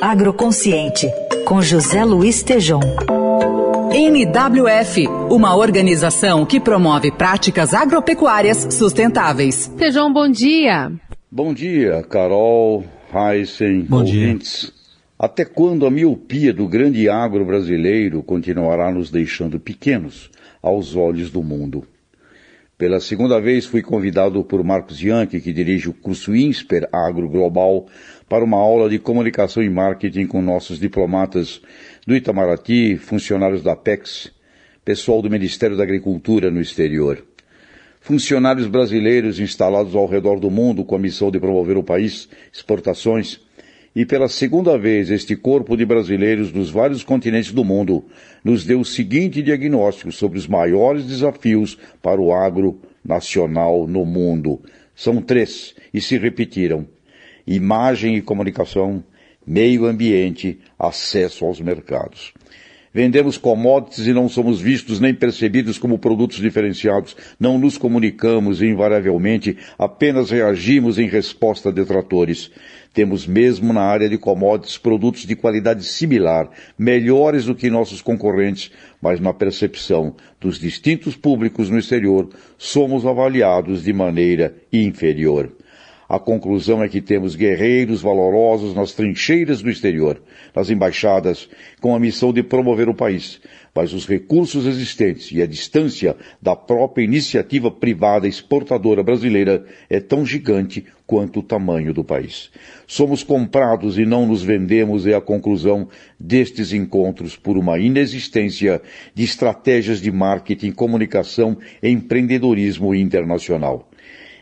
Agroconsciente, com José Luiz Tejom. NWF, uma organização que promove práticas agropecuárias sustentáveis. Tejom, bom dia. Bom dia, Carol, Heisen, bom ouvintes. Dia. Até quando a miopia do grande agro brasileiro continuará nos deixando pequenos aos olhos do mundo? Pela segunda vez fui convidado por Marcos Yankee, que dirige o curso INSPER Agro Global, para uma aula de comunicação e marketing com nossos diplomatas do Itamaraty, funcionários da PEX, pessoal do Ministério da Agricultura no exterior. Funcionários brasileiros instalados ao redor do mundo com a missão de promover o país, exportações, e pela segunda vez este corpo de brasileiros dos vários continentes do mundo nos deu o seguinte diagnóstico sobre os maiores desafios para o agro nacional no mundo. São três e se repetiram: imagem e comunicação, meio ambiente, acesso aos mercados. Vendemos commodities e não somos vistos nem percebidos como produtos diferenciados. Não nos comunicamos invariavelmente, apenas reagimos em resposta a detratores. Temos mesmo na área de commodities produtos de qualidade similar, melhores do que nossos concorrentes, mas na percepção dos distintos públicos no exterior, somos avaliados de maneira inferior. A conclusão é que temos guerreiros valorosos nas trincheiras do exterior, nas embaixadas, com a missão de promover o país, mas os recursos existentes e a distância da própria iniciativa privada exportadora brasileira é tão gigante quanto o tamanho do país. Somos comprados e não nos vendemos é a conclusão destes encontros por uma inexistência de estratégias de marketing, comunicação e empreendedorismo internacional.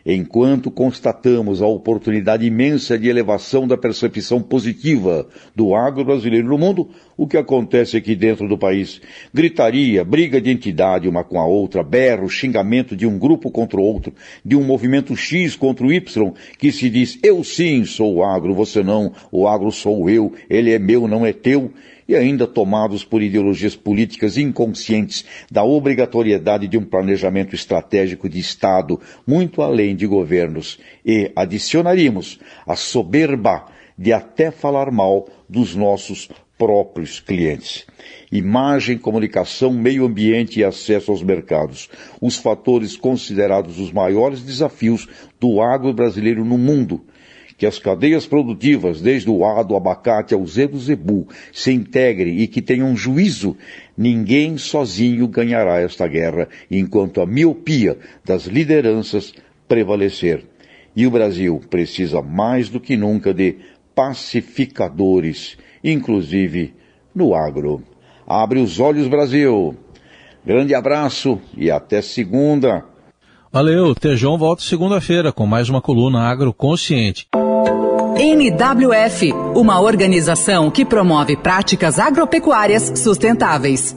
Enquanto constatamos a oportunidade imensa de elevação da percepção positiva do agro brasileiro no mundo, o que acontece aqui dentro do país? Gritaria, briga de entidade uma com a outra, berro, xingamento de um grupo contra o outro, de um movimento X contra o Y, que se diz eu sim sou o agro, você não, o agro sou eu, ele é meu, não é teu, e ainda tomados por ideologias políticas inconscientes da obrigatoriedade de um planejamento estratégico de Estado muito além de governos. E adicionaríamos a soberba de até falar mal dos nossos próprios clientes. Imagem, comunicação, meio ambiente e acesso aos mercados. Os fatores considerados os maiores desafios do agro brasileiro no mundo que as cadeias produtivas, desde o A do abacate ao Z do zebu, se integrem e que tenham juízo, ninguém sozinho ganhará esta guerra, enquanto a miopia das lideranças prevalecer. E o Brasil precisa mais do que nunca de pacificadores, inclusive no agro. Abre os olhos, Brasil! Grande abraço e até segunda. Valeu, Tejão volta segunda-feira com mais uma coluna agroconsciente. NWF, uma organização que promove práticas agropecuárias sustentáveis.